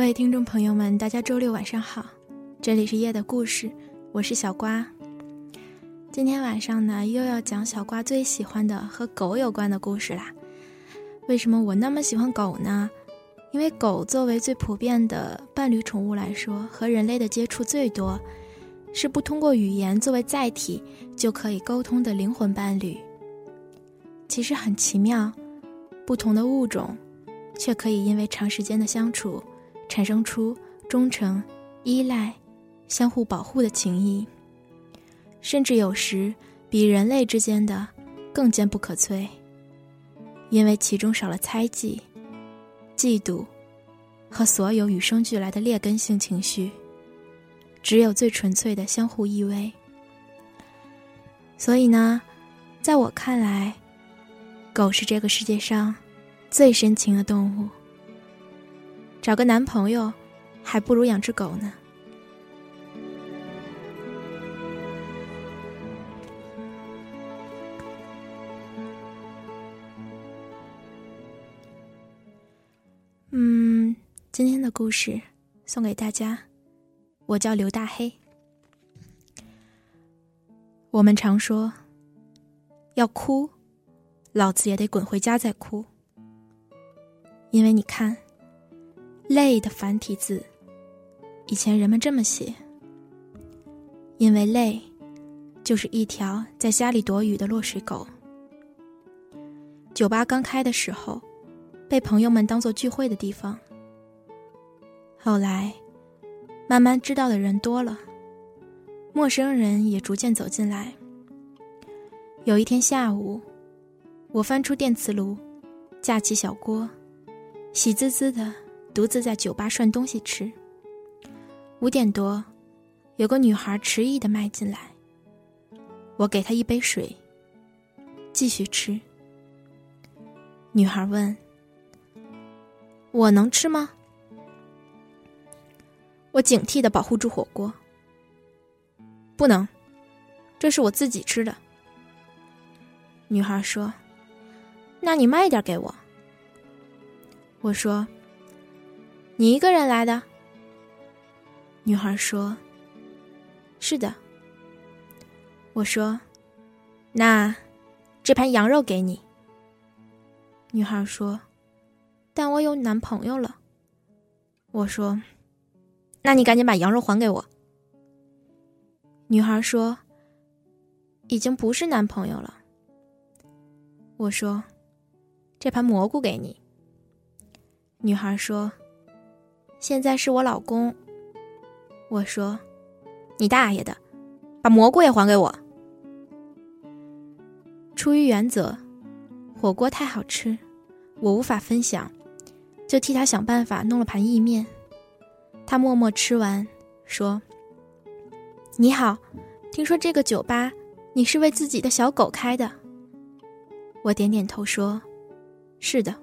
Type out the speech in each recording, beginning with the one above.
各位听众朋友们，大家周六晚上好，这里是夜的故事，我是小瓜。今天晚上呢，又要讲小瓜最喜欢的和狗有关的故事啦。为什么我那么喜欢狗呢？因为狗作为最普遍的伴侣宠物来说，和人类的接触最多，是不通过语言作为载体就可以沟通的灵魂伴侣。其实很奇妙，不同的物种，却可以因为长时间的相处。产生出忠诚、依赖、相互保护的情谊，甚至有时比人类之间的更坚不可摧。因为其中少了猜忌、嫉妒和所有与生俱来的劣根性情绪，只有最纯粹的相互依偎。所以呢，在我看来，狗是这个世界上最深情的动物。找个男朋友，还不如养只狗呢。嗯，今天的故事送给大家。我叫刘大黑。我们常说，要哭，老子也得滚回家再哭。因为你看。泪的繁体字，以前人们这么写，因为泪就是一条在家里躲雨的落水狗。酒吧刚开的时候，被朋友们当做聚会的地方。后来，慢慢知道的人多了，陌生人也逐渐走进来。有一天下午，我翻出电磁炉，架起小锅，喜滋滋的。独自在酒吧涮东西吃。五点多，有个女孩迟疑的迈进来。我给她一杯水，继续吃。女孩问：“我能吃吗？”我警惕的保护住火锅。不能，这是我自己吃的。女孩说：“那你卖点给我。”我说。你一个人来的？女孩说：“是的。”我说：“那这盘羊肉给你。”女孩说：“但我有男朋友了。”我说：“那你赶紧把羊肉还给我。”女孩说：“已经不是男朋友了。”我说：“这盘蘑菇给你。”女孩说。现在是我老公。我说：“你大爷的，把蘑菇也还给我。”出于原则，火锅太好吃，我无法分享，就替他想办法弄了盘意面。他默默吃完，说：“你好，听说这个酒吧你是为自己的小狗开的？”我点点头说：“是的。”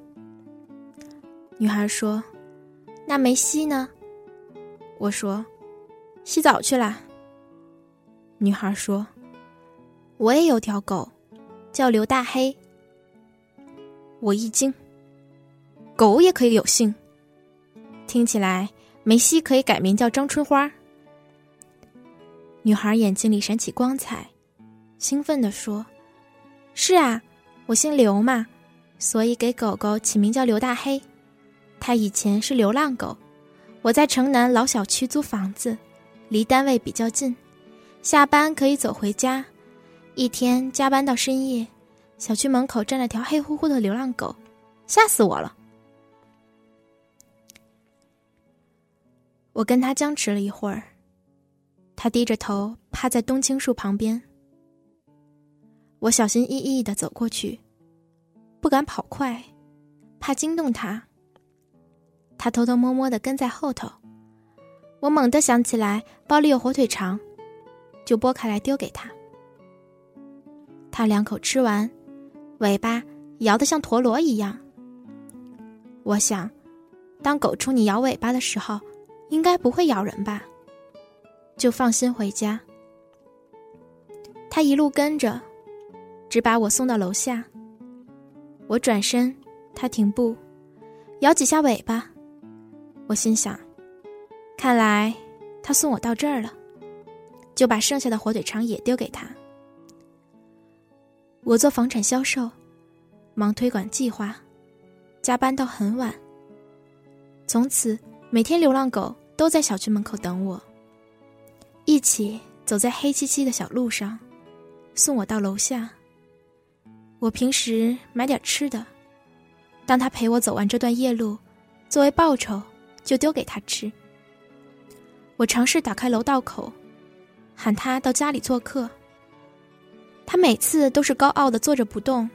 女孩说。那梅西呢？我说，洗澡去了。女孩说：“我也有条狗，叫刘大黑。”我一惊，狗也可以有姓？听起来梅西可以改名叫张春花。女孩眼睛里闪起光彩，兴奋地说：“是啊，我姓刘嘛，所以给狗狗起名叫刘大黑。”他以前是流浪狗，我在城南老小区租房子，离单位比较近，下班可以走回家，一天加班到深夜，小区门口站了条黑乎乎的流浪狗，吓死我了。我跟他僵持了一会儿，他低着头趴在冬青树旁边。我小心翼翼的走过去，不敢跑快，怕惊动他。他偷偷摸摸的跟在后头。我猛地想起来包里有火腿肠，就剥开来丢给他。他两口吃完，尾巴摇得像陀螺一样。我想，当狗冲你摇尾巴的时候，应该不会咬人吧？就放心回家。他一路跟着。只把我送到楼下。我转身，他停步，摇几下尾巴。我心想，看来他送我到这儿了，就把剩下的火腿肠也丢给他。我做房产销售，忙推广计划，加班到很晚。从此，每天流浪狗都在小区门口等我，一起走在黑漆漆的小路上，送我到楼下。我平时买点吃的，当他陪我走完这段夜路，作为报酬，就丢给他吃。我尝试打开楼道口，喊他到家里做客。他每次都是高傲的坐着不动。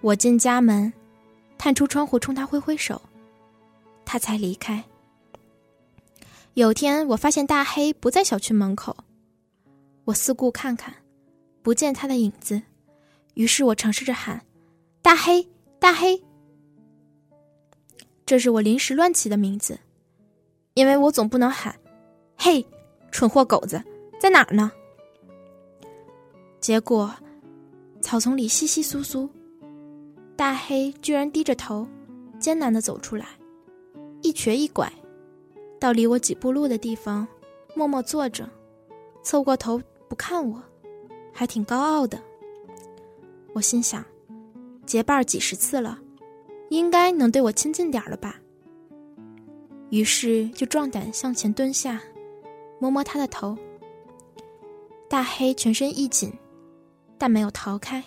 我进家门，探出窗户冲他挥挥手，他才离开。有天我发现大黑不在小区门口，我四顾看看，不见他的影子。于是我尝试着喊：“大黑，大黑。”这是我临时乱起的名字，因为我总不能喊：“嘿，蠢货狗子，在哪儿呢？”结果，草丛里稀稀疏疏，大黑居然低着头，艰难的走出来，一瘸一拐，到离我几步路的地方，默默坐着，凑过头不看我，还挺高傲的。我心想，结伴几十次了，应该能对我亲近点了吧。于是就壮胆向前蹲下，摸摸他的头。大黑全身一紧，但没有逃开，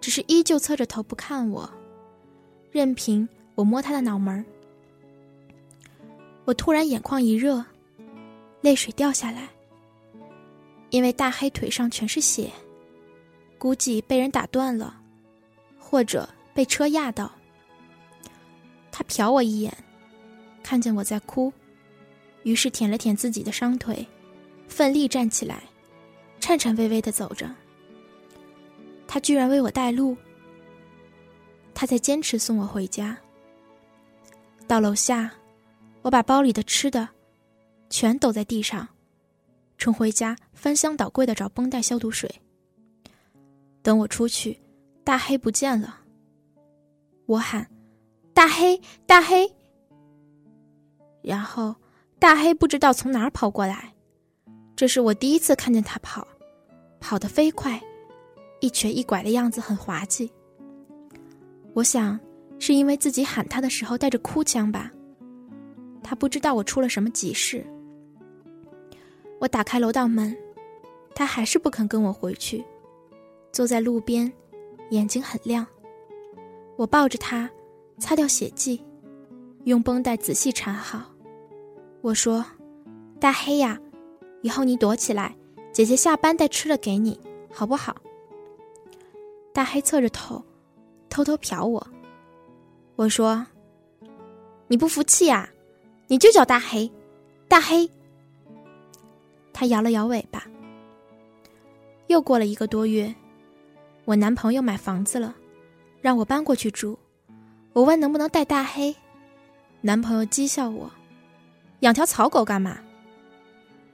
只是依旧侧着头不看我，任凭我摸他的脑门。我突然眼眶一热，泪水掉下来，因为大黑腿上全是血。估计被人打断了，或者被车压到。他瞟我一眼，看见我在哭，于是舔了舔自己的伤腿，奋力站起来，颤颤巍巍的走着。他居然为我带路。他在坚持送我回家。到楼下，我把包里的吃的全抖在地上，冲回家翻箱倒柜的找绷带消毒水。等我出去，大黑不见了。我喊：“大黑，大黑！”然后大黑不知道从哪儿跑过来。这是我第一次看见他跑，跑得飞快，一瘸一拐的样子很滑稽。我想是因为自己喊他的时候带着哭腔吧。他不知道我出了什么急事。我打开楼道门，他还是不肯跟我回去。坐在路边，眼睛很亮。我抱着他，擦掉血迹，用绷带仔细缠好。我说：“大黑呀，以后你躲起来，姐姐下班带吃的给你，好不好？”大黑侧着头，偷偷瞟我。我说：“你不服气呀？你就叫大黑，大黑。”他摇了摇尾巴。又过了一个多月。我男朋友买房子了，让我搬过去住。我问能不能带大黑，男朋友讥笑我：“养条草狗干嘛？”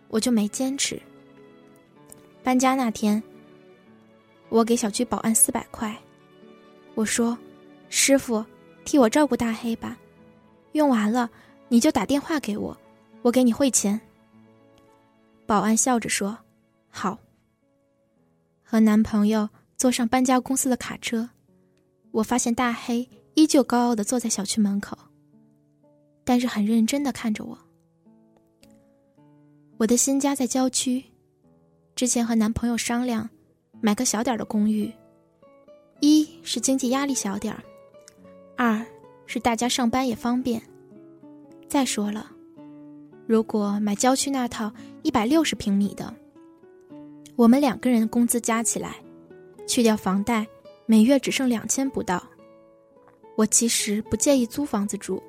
我就没坚持。搬家那天，我给小区保安四百块，我说：“师傅，替我照顾大黑吧，用完了你就打电话给我，我给你汇钱。”保安笑着说：“好。”和男朋友。坐上搬家公司的卡车，我发现大黑依旧高傲的坐在小区门口，但是很认真的看着我。我的新家在郊区，之前和男朋友商量，买个小点的公寓，一是经济压力小点儿，二是大家上班也方便。再说了，如果买郊区那套一百六十平米的，我们两个人工资加起来，去掉房贷，每月只剩两千不到。我其实不介意租房子住，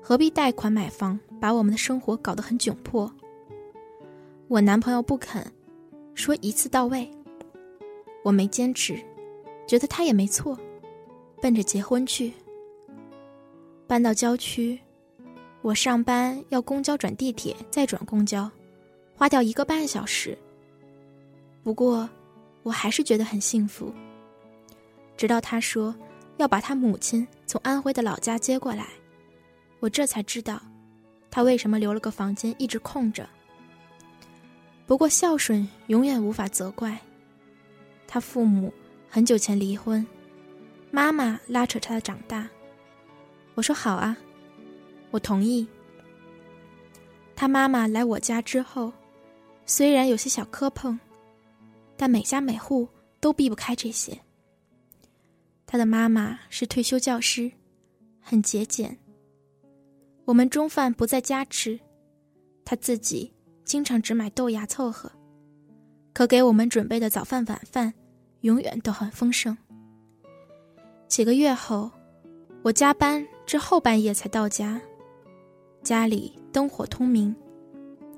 何必贷款买房，把我们的生活搞得很窘迫？我男朋友不肯，说一次到位。我没坚持，觉得他也没错，奔着结婚去。搬到郊区。我上班要公交转地铁，再转公交，花掉一个半小时。不过，我还是觉得很幸福。直到他说要把他母亲从安徽的老家接过来，我这才知道，他为什么留了个房间一直空着。不过孝顺永远无法责怪。他父母很久前离婚，妈妈拉扯他长大。我说好啊。我同意。他妈妈来我家之后，虽然有些小磕碰，但每家每户都避不开这些。他的妈妈是退休教师，很节俭。我们中饭不在家吃，他自己经常只买豆芽凑合，可给我们准备的早饭晚饭永远都很丰盛。几个月后，我加班至后半夜才到家。家里灯火通明，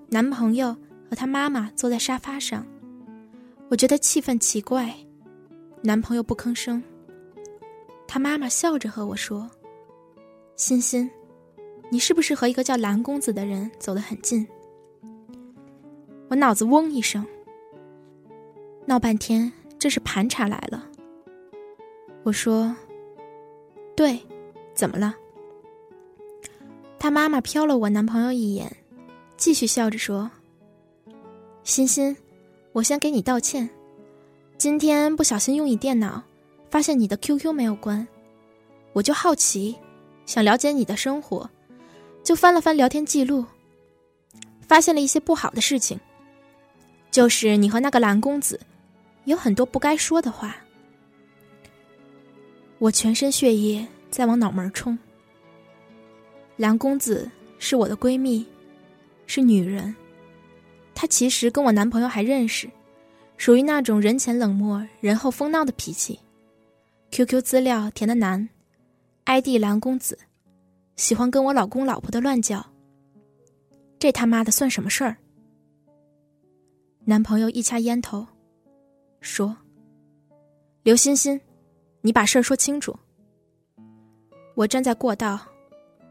男朋友和他妈妈坐在沙发上，我觉得气氛奇怪。男朋友不吭声，他妈妈笑着和我说：“欣欣，你是不是和一个叫蓝公子的人走得很近？”我脑子嗡一声，闹半天这是盘查来了。我说：“对，怎么了？”他妈妈瞟了我男朋友一眼，继续笑着说：“欣欣，我先给你道歉。今天不小心用你电脑，发现你的 QQ 没有关，我就好奇，想了解你的生活，就翻了翻聊天记录，发现了一些不好的事情，就是你和那个蓝公子有很多不该说的话。我全身血液在往脑门冲。”蓝公子是我的闺蜜，是女人。她其实跟我男朋友还认识，属于那种人前冷漠、人后疯闹的脾气。QQ 资料填的难，ID 蓝公子，喜欢跟我老公老婆的乱叫。这他妈的算什么事儿？男朋友一掐烟头，说：“刘欣欣，你把事儿说清楚。”我站在过道。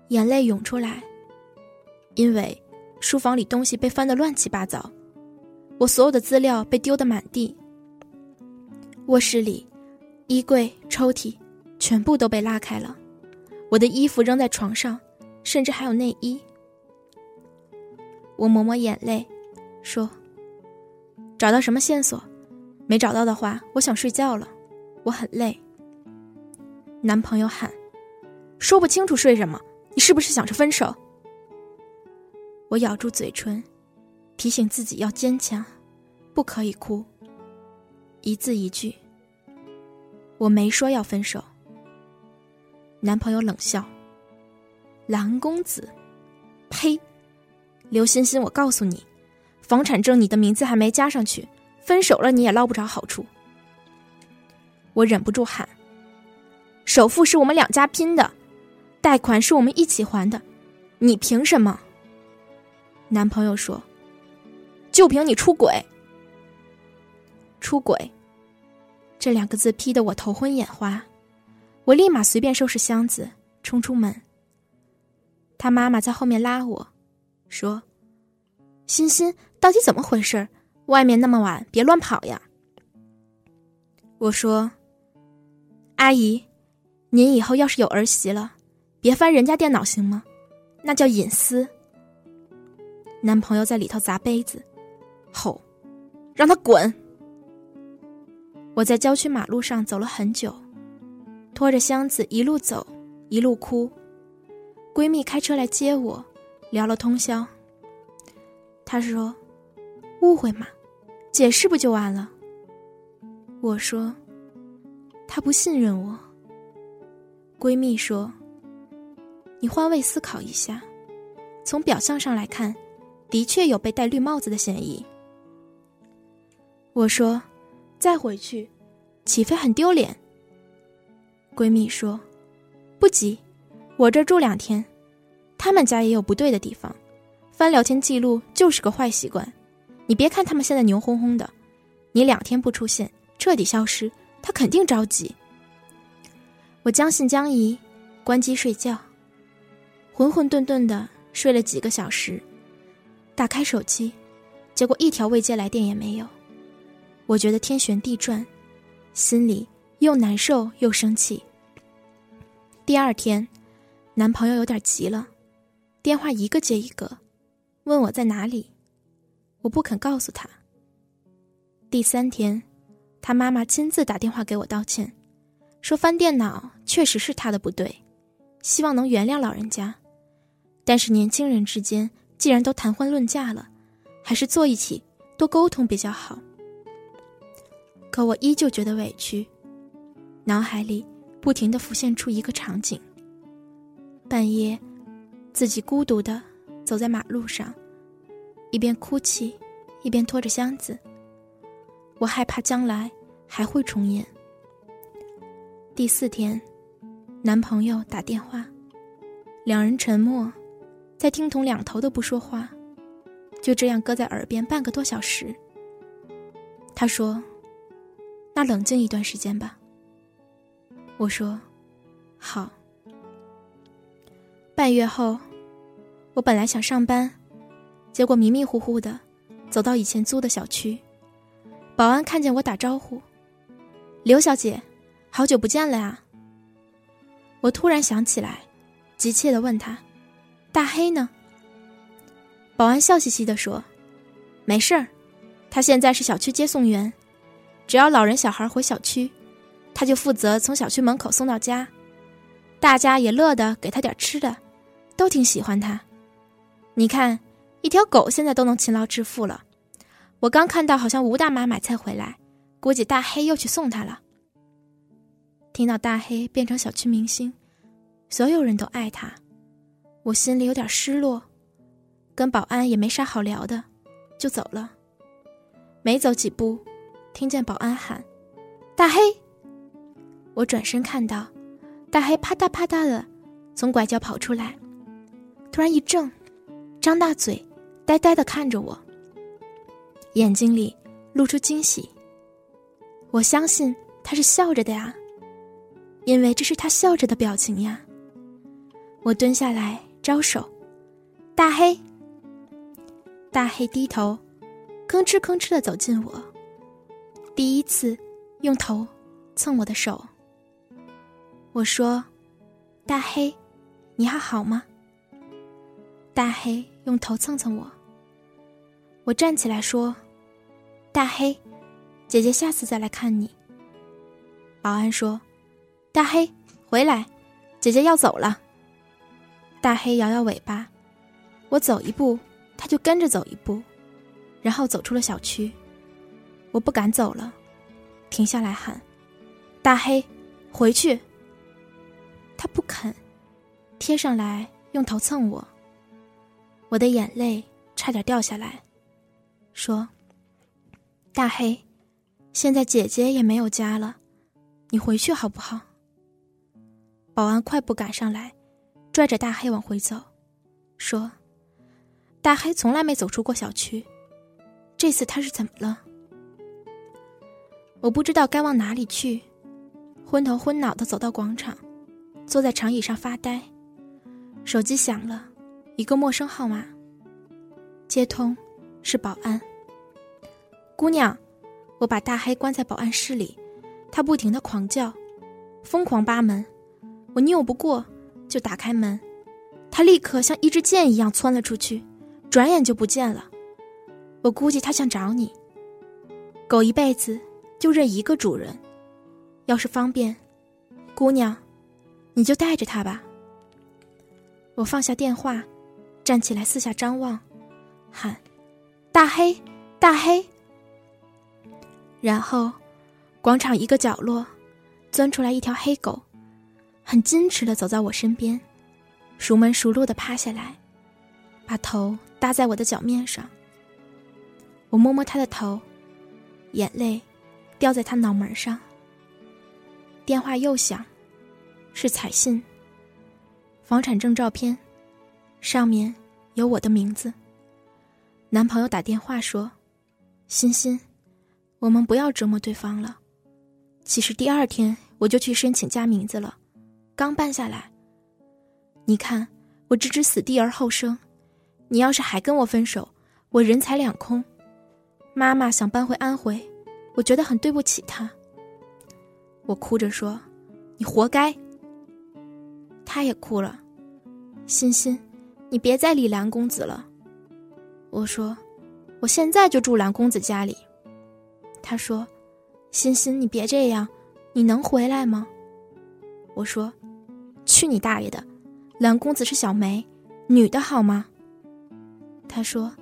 眼泪涌出来，因为书房里东西被翻得乱七八糟，我所有的资料被丢得满地。卧室里，衣柜、抽屉全部都被拉开了，我的衣服扔在床上，甚至还有内衣。我抹抹眼泪，说：“找到什么线索？没找到的话，我想睡觉了，我很累。”男朋友喊：“说不清楚睡什么？”你是不是想着分手？我咬住嘴唇，提醒自己要坚强，不可以哭。一字一句，我没说要分手。男朋友冷笑：“蓝公子，呸！刘欣欣，我告诉你，房产证你的名字还没加上去，分手了你也捞不着好处。”我忍不住喊：“首付是我们两家拼的。”贷款是我们一起还的，你凭什么？男朋友说：“就凭你出轨。”出轨这两个字批得我头昏眼花，我立马随便收拾箱子冲出门。他妈妈在后面拉我，说：“欣欣，到底怎么回事？外面那么晚，别乱跑呀。”我说：“阿姨，您以后要是有儿媳了。”别翻人家电脑行吗？那叫隐私。男朋友在里头砸杯子，吼：“让他滚！”我在郊区马路上走了很久，拖着箱子一路走，一路哭。闺蜜开车来接我，聊了通宵。她说：“误会嘛，解释不就完了？”我说：“他不信任我。”闺蜜说：“你换位思考一下，从表象上来看，的确有被戴绿帽子的嫌疑。”我说：“再回去，岂非很丢脸？”闺蜜说：“不急，我这住两天，他们家也有不对的地方，翻聊天记录就是个坏习惯。你别看他们现在牛哄哄的，你两天不出现，彻底消失，他肯定着急。”我将信将疑，关机睡觉，浑浑沌沌的睡了几个小时，打开手机，结果一条未接来电也没有。我觉得天旋地转，心里。又难受又生气。第二天，男朋友有点急了，电话一个接一个，问我在哪里，我不肯告诉他。第三天，他妈妈亲自打电话给我道歉，说翻电脑确实是他的不对，希望能原谅老人家，但是年轻人之间既然都谈婚论嫁了，还是坐一起多沟通比较好。可我依旧觉得委屈。脑海里不停的浮现出一个场景：半夜，自己孤独的走在马路上，一边哭泣，一边拖着箱子。我害怕将来还会重演。第四天，男朋友打电话，两人沉默，在听筒两头都不说话，就这样搁在耳边半个多小时。他说：“那冷静一段时间吧。”我说：“好。”半月后，我本来想上班，结果迷迷糊糊的走到以前租的小区，保安看见我打招呼：“刘小姐，好久不见了呀！”我突然想起来，急切的问他：“大黑呢？”保安笑嘻嘻的说：“没事儿，他现在是小区接送员，只要老人小孩回小区。”他就负责从小区门口送到家，大家也乐得给他点吃的，都挺喜欢他。你看，一条狗现在都能勤劳致富了。我刚看到，好像吴大妈买菜回来，估计大黑又去送她了。听到大黑变成小区明星，所有人都爱他，我心里有点失落，跟保安也没啥好聊的，就走了。没走几步，听见保安喊：“大黑！”我转身看到，大黑啪嗒啪嗒的从拐角跑出来，突然一怔，张大嘴，呆呆的看着我，眼睛里露出惊喜。我相信他是笑着的呀，因为这是他笑着的表情呀。我蹲下来招手，大黑。大黑低头，吭哧吭哧的走近我，第一次用头蹭我的手。我说：“大黑，你还好吗？”大黑用头蹭蹭我。我站起来说：“大黑，姐姐下次再来看你。”保安说：“大黑，回来，姐姐要走了。”大黑摇摇尾巴，我走一步，他就跟着走一步，然后走出了小区。我不敢走了，停下来喊：“大黑，回去。”他不肯，贴上来用头蹭我。我的眼泪差点掉下来，说：“大黑，现在姐姐也没有家了，你回去好不好？”保安快步赶上来，拽着大黑往回走，说：“大黑从来没走出过小区，这次他是怎么了？”我不知道该往哪里去，昏头昏脑的走到广场。坐在长椅上发呆，手机响了，一个陌生号码。接通，是保安。姑娘，我把大黑关在保安室里，他不停的狂叫，疯狂扒门，我拗不过，就打开门，他立刻像一支箭一样窜了出去，转眼就不见了。我估计他想找你。狗一辈子就认一个主人，要是方便，姑娘。你就带着他吧。我放下电话，站起来四下张望，喊：“大黑，大黑！”然后，广场一个角落，钻出来一条黑狗，很矜持的走在我身边，熟门熟路的趴下来，把头搭在我的脚面上。我摸摸他的头，眼泪掉在他脑门上。电话又响，是彩信。房产证照片，上面有我的名字。男朋友打电话说：“欣欣，我们不要折磨对方了。”其实第二天我就去申请加名字了，刚办下来。你看我置之死地而后生，你要是还跟我分手，我人财两空。妈妈想搬回安徽，我觉得很对不起他。我哭着说：“你活该。”他也哭了，欣欣，你别再理蓝公子了。我说：“我现在就住蓝公子家里。”他说。欣欣，你别这样，你能回来吗？我说：“去你大爷的！蓝公子是小梅，女的好吗？”他说：“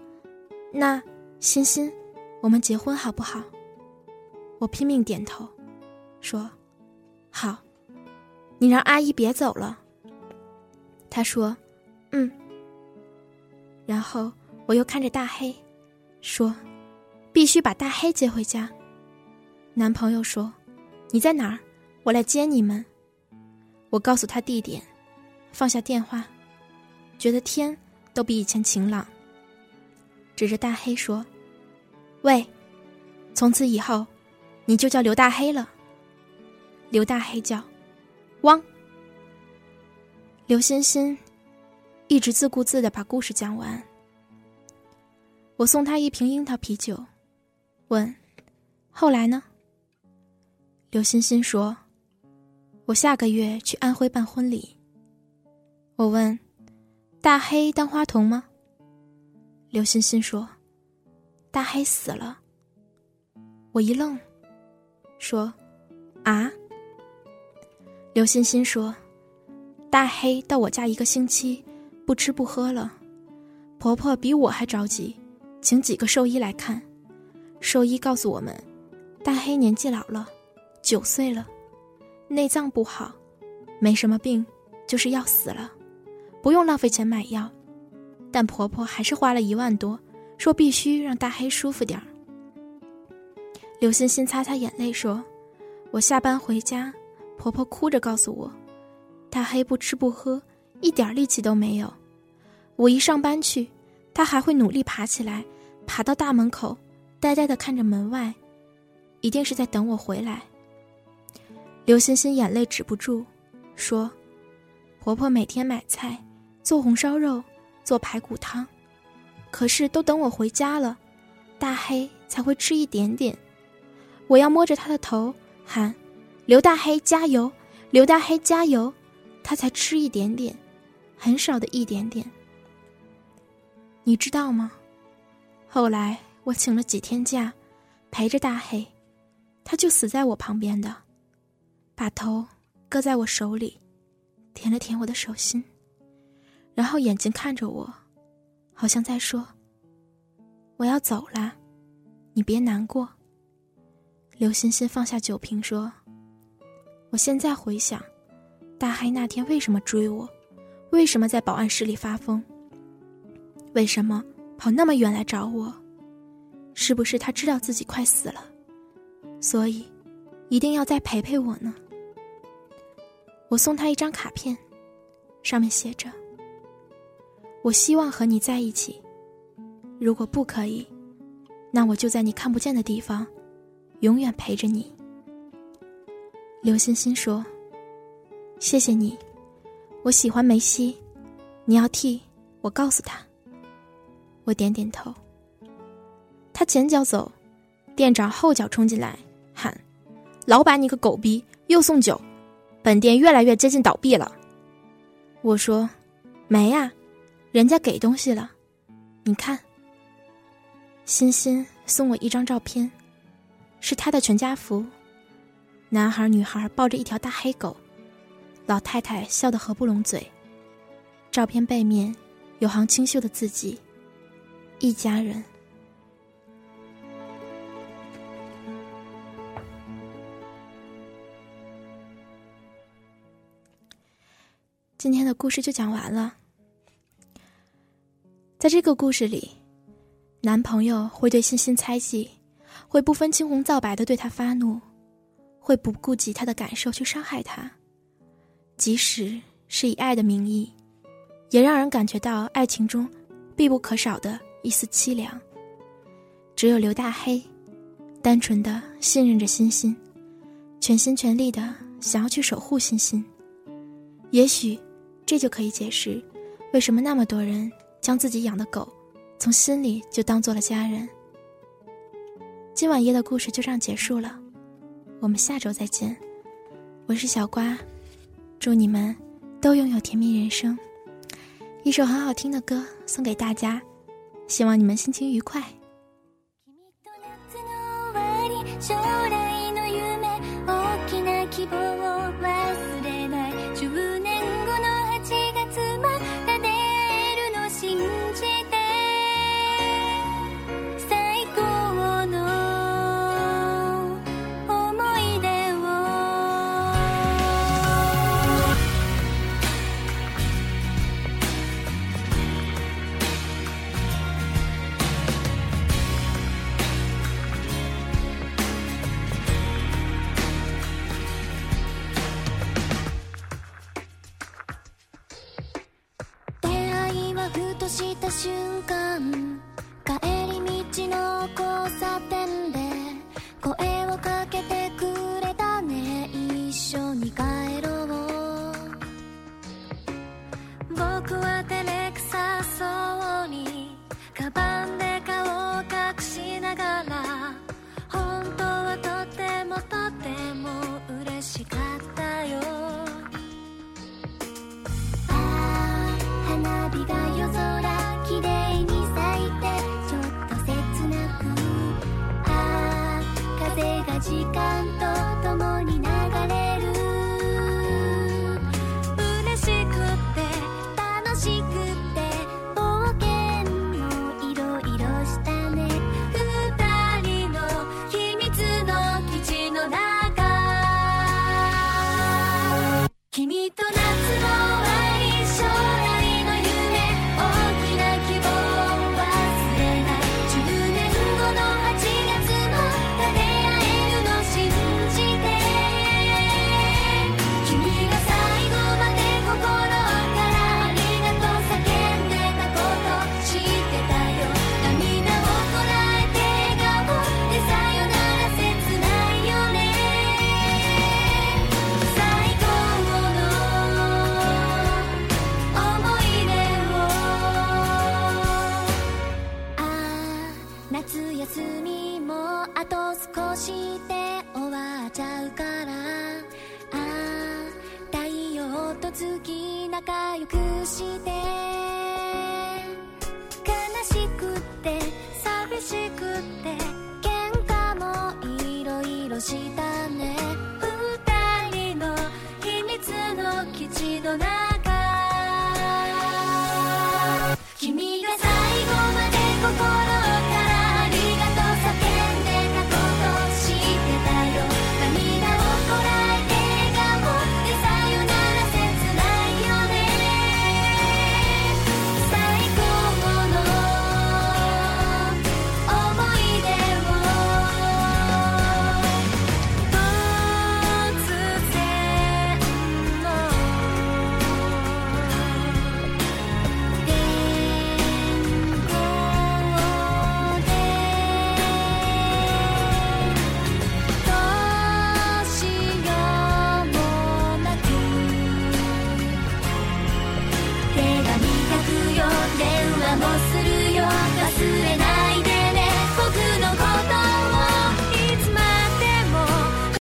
那欣欣，我们结婚好不好？”我拼命点头，说：“好。”你让阿姨别走了。他说：“嗯。”然后我又看着大黑，说：“必须把大黑接回家。”男朋友说：“你在哪儿？我来接你们。”我告诉他地点，放下电话，觉得天都比以前晴朗。指着大黑说：“喂，从此以后，你就叫刘大黑了。”刘大黑叫：“汪。”刘欣欣一直自顾自的把故事讲完。我送他一瓶樱桃啤酒，问：“后来呢？”刘欣欣说：“我下个月去安徽办婚礼。”我问：“大黑当花童吗？”刘欣欣说：“大黑死了。”我一愣，说：“啊？”刘欣欣说：“大黑到我家一个星期，不吃不喝了。婆婆比我还着急，请几个兽医来看。兽医告诉我们，大黑年纪老了。”九岁了，内脏不好，没什么病，就是要死了，不用浪费钱买药，但婆婆还是花了一万多，说必须让大黑舒服点儿。刘欣欣擦擦眼泪说：“我下班回家，婆婆哭着告诉我，大黑不吃不喝，一点力气都没有。我一上班去，他还会努力爬起来，爬到大门口，呆呆的看着门外，一定是在等我回来。”刘欣欣眼泪止不住，说：“婆婆每天买菜，做红烧肉，做排骨汤，可是都等我回家了，大黑才会吃一点点。我要摸着他的头喊：‘刘大黑加油，刘大黑加油’，他才吃一点点，很少的一点点。你知道吗？后来我请了几天假，陪着大黑，他就死在我旁边的。”把头搁在我手里，舔了舔我的手心，然后眼睛看着我，好像在说：“我要走了，你别难过。”刘欣欣放下酒瓶说：“我现在回想，大黑那天为什么追我，为什么在保安室里发疯，为什么跑那么远来找我，是不是他知道自己快死了，所以一定要再陪陪我呢？”我送他一张卡片，上面写着：“我希望和你在一起，如果不可以，那我就在你看不见的地方，永远陪着你。”刘欣欣说：“谢谢你，我喜欢梅西，你要替我告诉他。”我点点头。他前脚走，店长后脚冲进来喊：“老板，你个狗逼，又送酒！”本店越来越接近倒闭了，我说：“没呀，人家给东西了，你看。”欣欣送我一张照片，是他的全家福。男孩女孩抱着一条大黑狗老太太笑得合不拢嘴。照片背面有行清秀的字迹一家人。今天的故事就讲完了。在这个故事里男朋友会对欣欣猜忌会不分青红皂白的对他发怒，会不顾及他的感受去伤害他，即使是以爱的名义，也让人感觉到爱情中必不可少的一丝凄凉。只有刘大黑，单纯的信任着欣欣，全心全力的想要去守护欣欣。也许，这就可以解释，为什么那么多人。将自己养的狗，从心里就当做了家人。今晚夜的故事就这样结束了，我们下周再见。我是小瓜，祝你们都拥有甜蜜人生。一首很好听的歌送给大家，希望你们心情愉快。